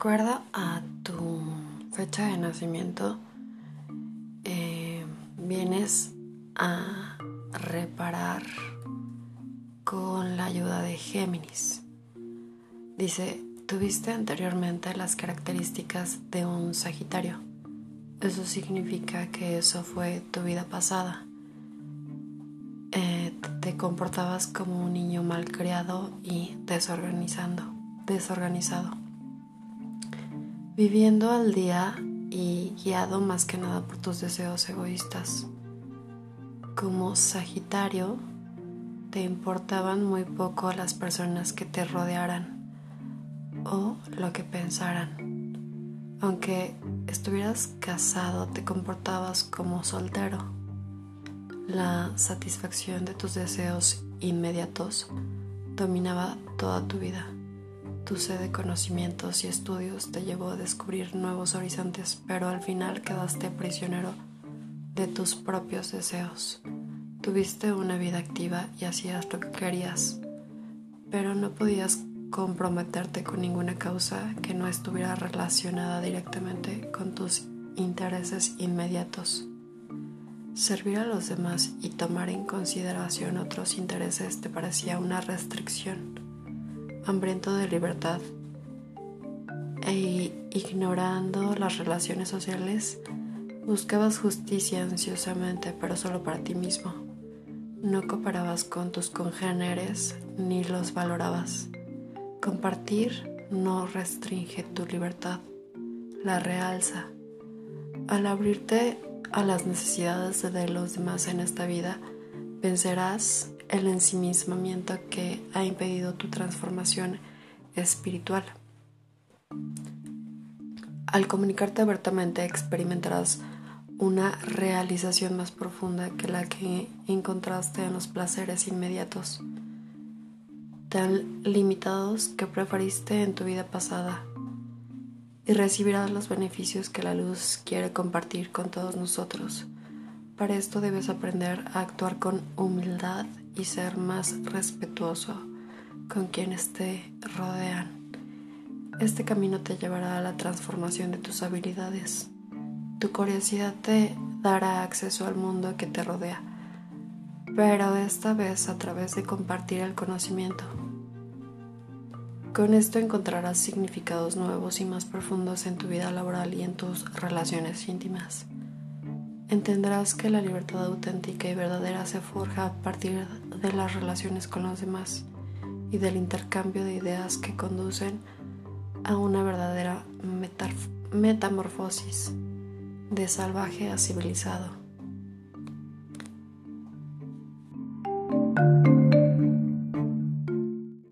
acuerdo a tu fecha de nacimiento, eh, vienes a reparar con la ayuda de Géminis. Dice, tuviste anteriormente las características de un Sagitario. Eso significa que eso fue tu vida pasada. Eh, te comportabas como un niño malcriado y desorganizando, desorganizado viviendo al día y guiado más que nada por tus deseos egoístas. Como Sagitario, te importaban muy poco las personas que te rodearan o lo que pensaran. Aunque estuvieras casado, te comportabas como soltero. La satisfacción de tus deseos inmediatos dominaba toda tu vida. Tu sed de conocimientos y estudios te llevó a descubrir nuevos horizontes, pero al final quedaste prisionero de tus propios deseos. Tuviste una vida activa y hacías lo que querías, pero no podías comprometerte con ninguna causa que no estuviera relacionada directamente con tus intereses inmediatos. Servir a los demás y tomar en consideración otros intereses te parecía una restricción hambriento de libertad e ignorando las relaciones sociales, buscabas justicia ansiosamente, pero solo para ti mismo. No cooperabas con tus congéneres ni los valorabas. Compartir no restringe tu libertad, la realza. Al abrirte a las necesidades de los demás en esta vida, vencerás el ensimismamiento que ha impedido tu transformación espiritual. Al comunicarte abiertamente experimentarás una realización más profunda que la que encontraste en los placeres inmediatos, tan limitados que preferiste en tu vida pasada, y recibirás los beneficios que la luz quiere compartir con todos nosotros. Para esto debes aprender a actuar con humildad y ser más respetuoso con quienes te rodean. Este camino te llevará a la transformación de tus habilidades. Tu curiosidad te dará acceso al mundo que te rodea, pero esta vez a través de compartir el conocimiento. Con esto encontrarás significados nuevos y más profundos en tu vida laboral y en tus relaciones íntimas entenderás que la libertad auténtica y verdadera se forja a partir de las relaciones con los demás y del intercambio de ideas que conducen a una verdadera metamorfosis de salvaje a civilizado.